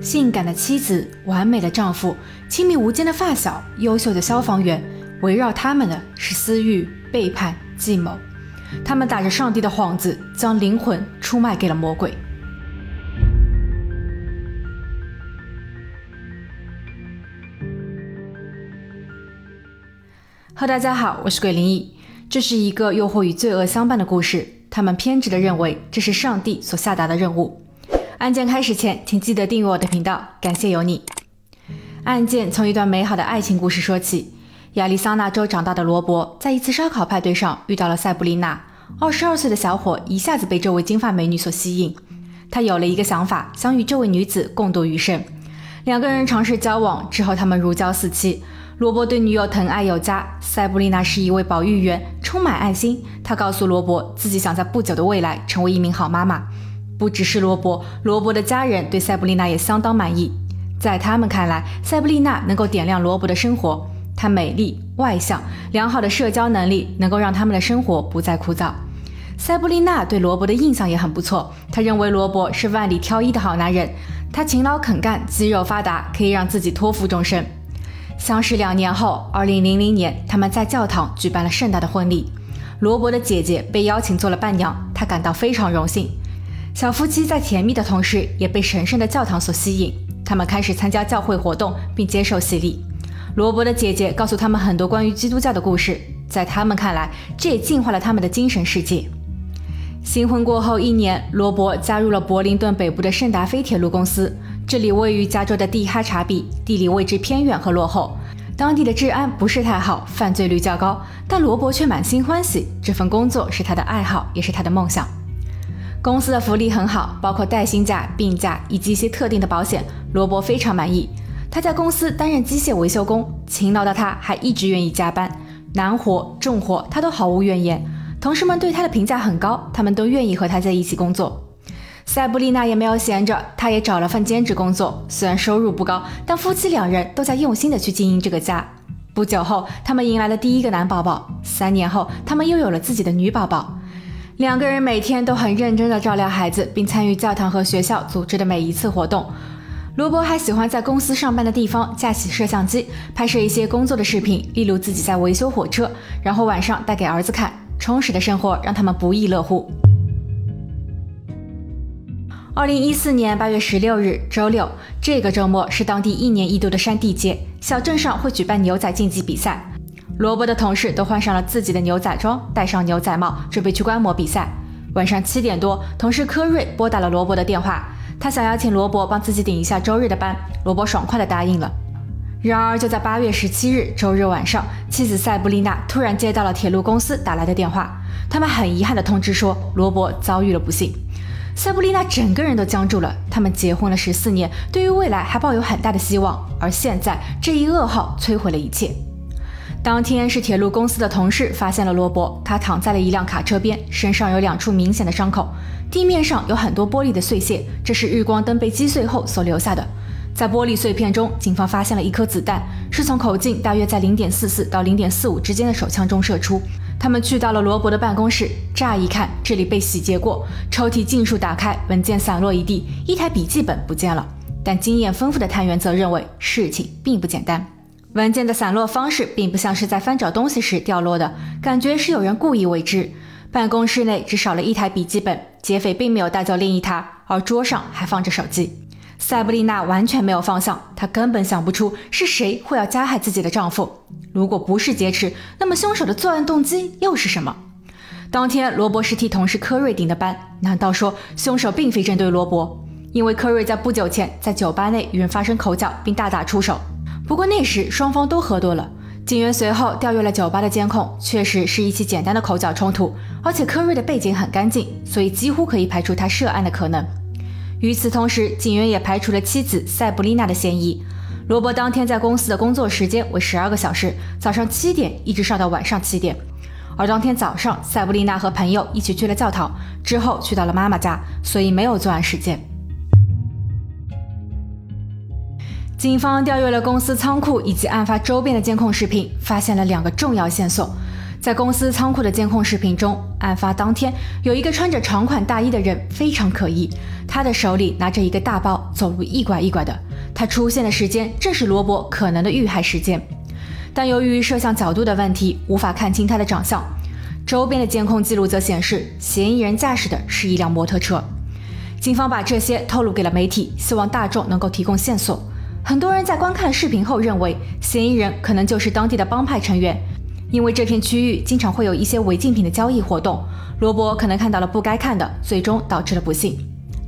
性感的妻子、完美的丈夫、亲密无间的发小、优秀的消防员，围绕他们的是私欲、背叛、计谋。他们打着上帝的幌子，将灵魂出卖给了魔鬼。哈，大家好，我是鬼灵异。这是一个诱惑与罪恶相伴的故事。他们偏执地认为这是上帝所下达的任务。案件开始前，请记得订阅我的频道，感谢有你。案件从一段美好的爱情故事说起。亚利桑那州长大的罗伯，在一次烧烤派对上遇到了塞布丽娜。二十二岁的小伙一下子被这位金发美女所吸引，他有了一个想法，想与这位女子共度余生。两个人尝试交往之后，他们如胶似漆。罗伯对女友疼爱有加，塞布丽娜是一位保育员，充满爱心。她告诉罗伯，自己想在不久的未来成为一名好妈妈。不只是罗伯，罗伯的家人对塞布丽娜也相当满意。在他们看来，塞布丽娜能够点亮罗伯的生活。她美丽、外向、良好的社交能力，能够让他们的生活不再枯燥。塞布丽娜对罗伯的印象也很不错，她认为罗伯是万里挑一的好男人。他勤劳肯干，肌肉发达，可以让自己托付终身。相识两年后，二零零零年，他们在教堂举办了盛大的婚礼。罗伯的姐姐被邀请做了伴娘，她感到非常荣幸。小夫妻在甜蜜的同时，也被神圣的教堂所吸引。他们开始参加教会活动，并接受洗礼。罗伯的姐姐告诉他们很多关于基督教的故事，在他们看来，这也净化了他们的精神世界。新婚过后一年，罗伯加入了柏林顿北部的圣达菲铁路公司，这里位于加州的蒂哈查比，地理位置偏远和落后，当地的治安不是太好，犯罪率较高。但罗伯却满心欢喜，这份工作是他的爱好，也是他的梦想。公司的福利很好，包括带薪假、病假以及一些特定的保险。罗伯非常满意。他在公司担任机械维修工，勤劳的他还一直愿意加班，难活重活他都毫无怨言。同事们对他的评价很高，他们都愿意和他在一起工作。塞布丽娜也没有闲着，她也找了份兼职工作，虽然收入不高，但夫妻两人都在用心的去经营这个家。不久后，他们迎来了第一个男宝宝，三年后，他们又有了自己的女宝宝。两个人每天都很认真地照料孩子，并参与教堂和学校组织的每一次活动。罗伯还喜欢在公司上班的地方架起摄像机，拍摄一些工作的视频，例如自己在维修火车，然后晚上带给儿子看。充实的生活让他们不亦乐乎。二零一四年八月十六日，周六，这个周末是当地一年一度的山地节，小镇上会举办牛仔竞技比赛。罗伯的同事都换上了自己的牛仔装，戴上牛仔帽，准备去观摩比赛。晚上七点多，同事科瑞拨打了罗伯的电话，他想邀请罗伯帮自己顶一下周日的班。罗伯爽快地答应了。然而，就在八月十七日周日晚上，妻子塞布丽娜突然接到了铁路公司打来的电话，他们很遗憾地通知说，罗伯遭遇了不幸。塞布丽娜整个人都僵住了。他们结婚了十四年，对于未来还抱有很大的希望，而现在这一噩耗摧毁了一切。当天是铁路公司的同事发现了罗伯，他躺在了一辆卡车边，身上有两处明显的伤口，地面上有很多玻璃的碎屑，这是日光灯被击碎后所留下的。在玻璃碎片中，警方发现了一颗子弹，是从口径大约在零点四四到零点四五之间的手枪中射出。他们去到了罗伯的办公室，乍一看，这里被洗劫过，抽屉尽数打开，文件散落一地，一台笔记本不见了。但经验丰富的探员则认为事情并不简单。文件的散落方式并不像是在翻找东西时掉落的，感觉是有人故意为之。办公室内只少了一台笔记本，劫匪并没有带走另一台，而桌上还放着手机。塞布丽娜完全没有方向，她根本想不出是谁会要加害自己的丈夫。如果不是劫持，那么凶手的作案动机又是什么？当天，罗伯是替同事科瑞顶的班，难道说凶手并非针对罗伯？因为科瑞在不久前在酒吧内与人发生口角，并大打出手。不过那时双方都喝多了，警员随后调阅了酒吧的监控，确实是一起简单的口角冲突，而且科瑞的背景很干净，所以几乎可以排除他涉案的可能。与此同时，警员也排除了妻子塞布丽娜的嫌疑。罗伯当天在公司的工作时间为十二个小时，早上七点一直上到晚上七点。而当天早上，塞布丽娜和朋友一起去了教堂，之后去到了妈妈家，所以没有作案时间。警方调阅了公司仓库以及案发周边的监控视频，发现了两个重要线索。在公司仓库的监控视频中，案发当天有一个穿着长款大衣的人非常可疑，他的手里拿着一个大包，走路一拐一拐的。他出现的时间正是罗伯可能的遇害时间，但由于摄像角度的问题，无法看清他的长相。周边的监控记录则显示，嫌疑人驾驶的是一辆摩托车。警方把这些透露给了媒体，希望大众能够提供线索。很多人在观看视频后认为，嫌疑人可能就是当地的帮派成员。因为这片区域经常会有一些违禁品的交易活动，罗伯可能看到了不该看的，最终导致了不幸。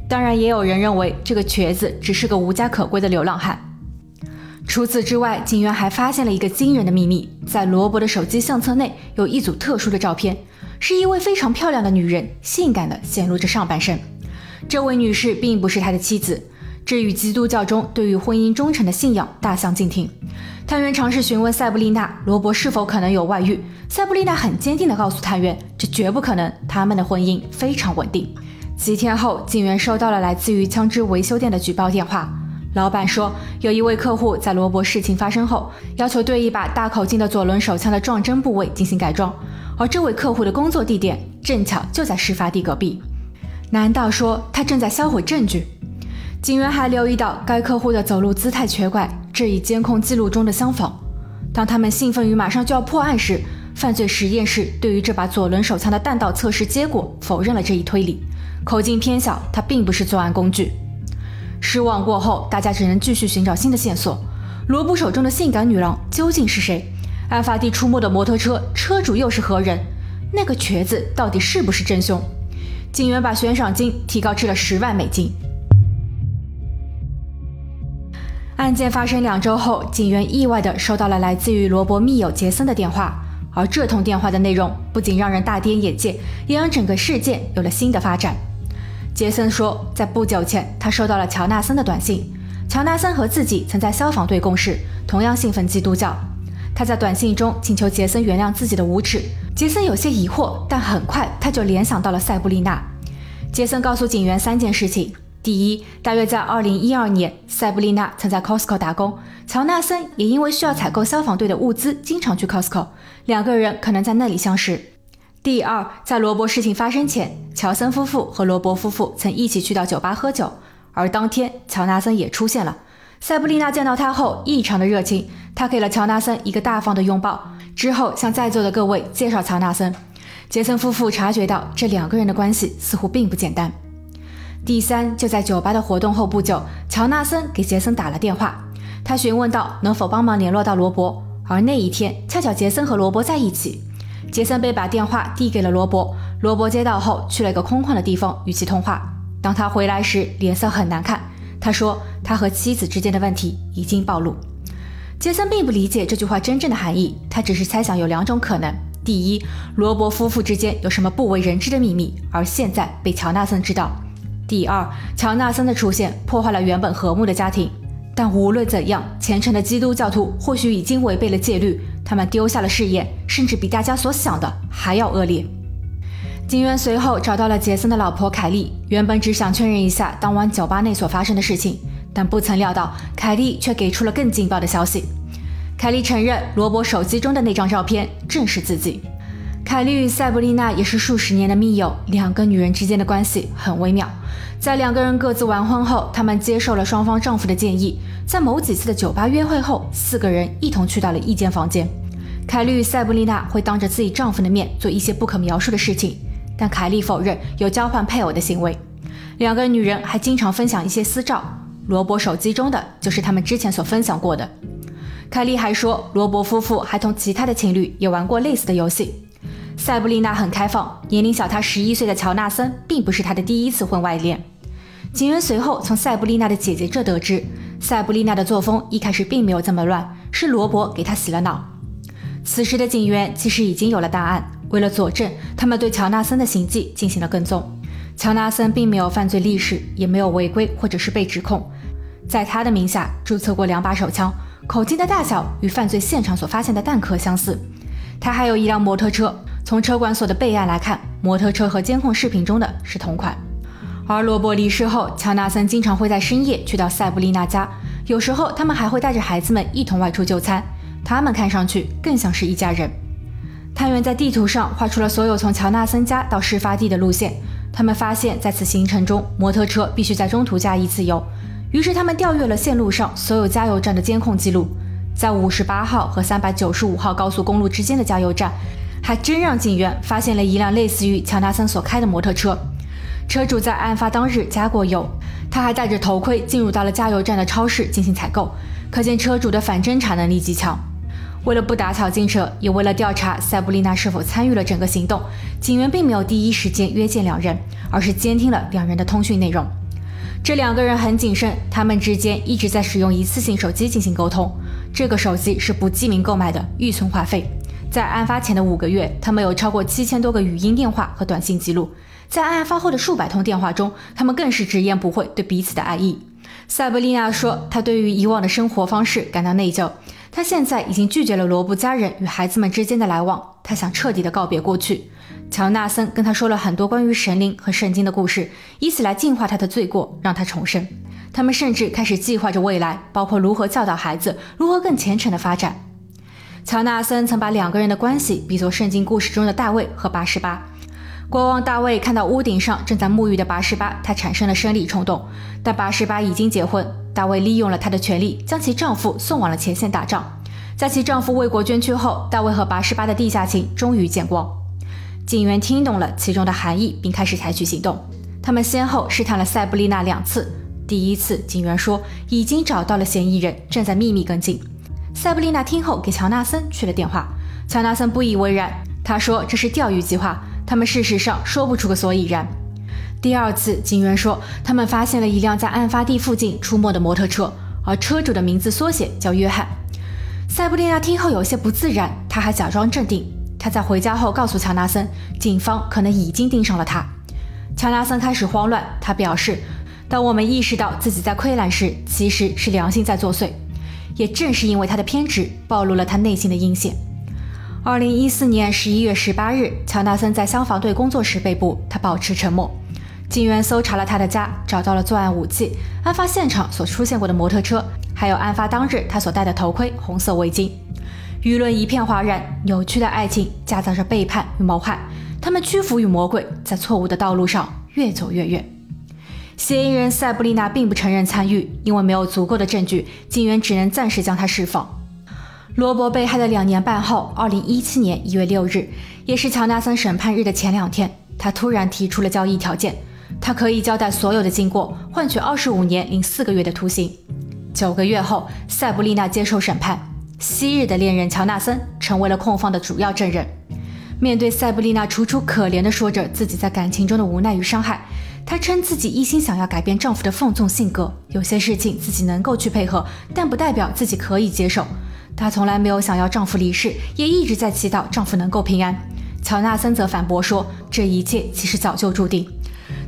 当然，也有人认为这个瘸子只是个无家可归的流浪汉。除此之外，警员还发现了一个惊人的秘密：在罗伯的手机相册内有一组特殊的照片，是一位非常漂亮的女人，性感的显露着上半身。这位女士并不是他的妻子。这与基督教中对于婚姻忠诚的信仰大相径庭。探员尝试询问塞布丽娜·罗伯是否可能有外遇，塞布丽娜很坚定地告诉探员，这绝不可能，他们的婚姻非常稳定。几天后，警员收到了来自于枪支维修店的举报电话，老板说有一位客户在罗伯事情发生后，要求对一把大口径的左轮手枪的撞针部位进行改装，而这位客户的工作地点正巧就在事发地隔壁。难道说他正在销毁证据？警员还留意到该客户的走路姿态瘸拐，这与监控记录中的相仿。当他们兴奋于马上就要破案时，犯罪实验室对于这把左轮手枪的弹道测试结果否认了这一推理，口径偏小，它并不是作案工具。失望过后，大家只能继续寻找新的线索。罗布手中的性感女郎究竟是谁？案发地出没的摩托车车主又是何人？那个瘸子到底是不是真凶？警员把悬赏金提高至了十万美金。案件发生两周后，警员意外地收到了来自于罗伯密友杰森的电话，而这通电话的内容不仅让人大跌眼镜，也让整个事件有了新的发展。杰森说，在不久前，他收到了乔纳森的短信。乔纳森和自己曾在消防队共事，同样信奉基督教。他在短信中请求杰森原谅自己的无耻。杰森有些疑惑，但很快他就联想到了塞布丽娜。杰森告诉警员三件事情。第一，大约在二零一二年，塞布丽娜曾在 Costco 打工，乔纳森也因为需要采购消防队的物资，经常去 Costco，两个人可能在那里相识。第二，在罗伯事情发生前，乔森夫妇和罗伯夫妇曾一起去到酒吧喝酒，而当天乔纳森也出现了。塞布丽娜见到他后异常的热情，她给了乔纳森一个大方的拥抱，之后向在座的各位介绍乔纳森。杰森夫妇察觉到这两个人的关系似乎并不简单。第三，就在酒吧的活动后不久，乔纳森给杰森打了电话，他询问道能否帮忙联络到罗伯。而那一天恰巧杰森和罗伯在一起，杰森被把电话递给了罗伯，罗伯接到后去了一个空旷的地方与其通话。当他回来时，脸色很难看，他说他和妻子之间的问题已经暴露。杰森并不理解这句话真正的含义，他只是猜想有两种可能：第一，罗伯夫妇之间有什么不为人知的秘密，而现在被乔纳森知道。第二，乔纳森的出现破坏了原本和睦的家庭。但无论怎样，虔诚的基督教徒或许已经违背了戒律，他们丢下了事业，甚至比大家所想的还要恶劣。警员随后找到了杰森的老婆凯莉，原本只想确认一下当晚酒吧内所发生的事情，但不曾料到凯莉却给出了更劲爆的消息。凯莉承认，罗伯手机中的那张照片正是自己。凯莉与塞布丽娜也是数十年的密友，两个女人之间的关系很微妙。在两个人各自完婚后，他们接受了双方丈夫的建议，在某几次的酒吧约会后，四个人一同去到了一间房间。凯莉与塞布丽娜会当着自己丈夫的面做一些不可描述的事情，但凯莉否认有交换配偶的行为。两个女人还经常分享一些私照，罗伯手机中的就是他们之前所分享过的。凯莉还说，罗伯夫妇还同其他的情侣也玩过类似的游戏。塞布丽娜很开放，年龄小她十一岁的乔纳森并不是她的第一次婚外恋。警员随后从塞布丽娜的姐姐这得知，塞布丽娜的作风一开始并没有这么乱，是罗伯给她洗了脑。此时的警员其实已经有了答案，为了佐证，他们对乔纳森的行迹进行了跟踪。乔纳森并没有犯罪历史，也没有违规或者是被指控，在他的名下注册过两把手枪，口径的大小与犯罪现场所发现的弹壳相似。他还有一辆摩托车。从车管所的备案来看，摩托车和监控视频中的是同款。而罗伯离世后，乔纳森经常会在深夜去到塞布丽娜家，有时候他们还会带着孩子们一同外出就餐。他们看上去更像是一家人。探员在地图上画出了所有从乔纳森家到事发地的路线。他们发现，在此行程中，摩托车必须在中途加一次油。于是，他们调阅了线路上所有加油站的监控记录，在五十八号和三百九十五号高速公路之间的加油站，还真让警员发现了一辆类似于乔纳森所开的摩托车。车主在案发当日加过油，他还戴着头盔进入到了加油站的超市进行采购，可见车主的反侦查能力极强。为了不打草惊蛇，也为了调查塞布丽娜是否参与了整个行动，警员并没有第一时间约见两人，而是监听了两人的通讯内容。这两个人很谨慎，他们之间一直在使用一次性手机进行沟通。这个手机是不记名购买的，预存话费。在案发前的五个月，他们有超过七千多个语音电话和短信记录。在案发后的数百通电话中，他们更是直言不讳对彼此的爱意。塞布丽娜说，她对于以往的生活方式感到内疚。她现在已经拒绝了罗布家人与孩子们之间的来往，她想彻底的告别过去。乔纳森跟他说了很多关于神灵和圣经的故事，以此来净化他的罪过，让他重生。他们甚至开始计划着未来，包括如何教导孩子，如何更虔诚的发展。乔纳森曾把两个人的关系比作圣经故事中的大卫和八十八。国王大卫看到屋顶上正在沐浴的八十八，他产生了生理冲动，但八十八已经结婚。大卫利用了他的权利，将其丈夫送往了前线打仗。在其丈夫为国捐躯后，大卫和八十八的地下情终于见光。警员听懂了其中的含义，并开始采取行动。他们先后试探了塞布丽娜两次。第一次，警员说已经找到了嫌疑人，正在秘密跟进。塞布丽娜听后给乔纳森去了电话。乔纳森不以为然，他说这是钓鱼计划，他们事实上说不出个所以然。第二次，警员说他们发现了一辆在案发地附近出没的摩托车，而车主的名字缩写叫约翰。塞布丽娜听后有些不自然，她还假装镇定。他在回家后告诉乔纳森，警方可能已经盯上了他。乔纳森开始慌乱，他表示：“当我们意识到自己在溃烂时，其实是良心在作祟。”也正是因为他的偏执，暴露了他内心的阴险。二零一四年十一月十八日，乔纳森在消防队工作时被捕，他保持沉默。警员搜查了他的家，找到了作案武器、案发现场所出现过的摩托车，还有案发当日他所戴的头盔、红色围巾。舆论一片哗然，扭曲的爱情夹杂着背叛与谋害，他们屈服于魔鬼，在错误的道路上越走越远。嫌疑人塞布丽娜并不承认参与，因为没有足够的证据，警员只能暂时将她释放。罗伯被害的两年半后，二零一七年一月六日，也是乔纳森审判日的前两天，他突然提出了交易条件，他可以交代所有的经过，换取二十五年零四个月的徒刑。九个月后，塞布丽娜接受审判。昔日的恋人乔纳森成为了控方的主要证人。面对塞布丽娜楚楚可怜地说着自己在感情中的无奈与伤害，她称自己一心想要改变丈夫的放纵性格，有些事情自己能够去配合，但不代表自己可以接受。她从来没有想要丈夫离世，也一直在祈祷丈夫能够平安。乔纳森则反驳说，这一切其实早就注定。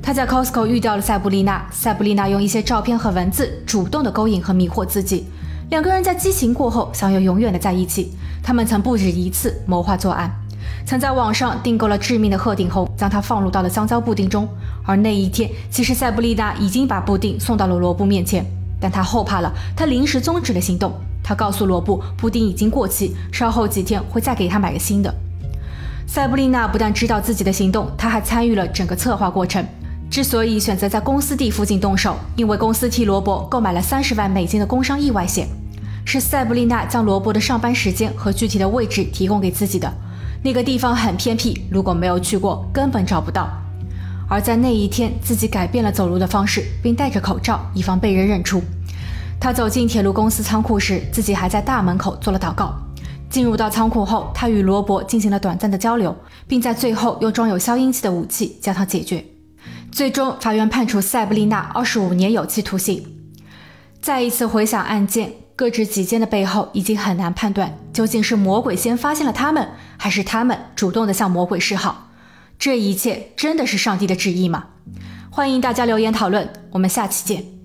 他在 Costco 遇到了塞布丽娜，塞布丽娜用一些照片和文字主动地勾引和迷惑自己。两个人在激情过后想要永远的在一起。他们曾不止一次谋划作案，曾在网上订购了致命的鹤顶红，将它放入到了香蕉布丁中。而那一天，其实塞布丽娜已经把布丁送到了罗布面前，但他后怕了，他临时终止了行动。他告诉罗布，布丁已经过期，稍后几天会再给他买个新的。塞布丽娜不但知道自己的行动，她还参与了整个策划过程。之所以选择在公司地附近动手，因为公司替罗伯购买了三十万美金的工伤意外险。是塞布丽娜将罗伯的上班时间和具体的位置提供给自己的。那个地方很偏僻，如果没有去过，根本找不到。而在那一天，自己改变了走路的方式，并戴着口罩，以防被人认出。他走进铁路公司仓库时，自己还在大门口做了祷告。进入到仓库后，他与罗伯进行了短暂的交流，并在最后用装有消音器的武器将他解决。最终，法院判处塞布丽娜二十五年有期徒刑。再一次回想案件。各执己见的背后，已经很难判断究竟是魔鬼先发现了他们，还是他们主动的向魔鬼示好。这一切真的是上帝的旨意吗？欢迎大家留言讨论，我们下期见。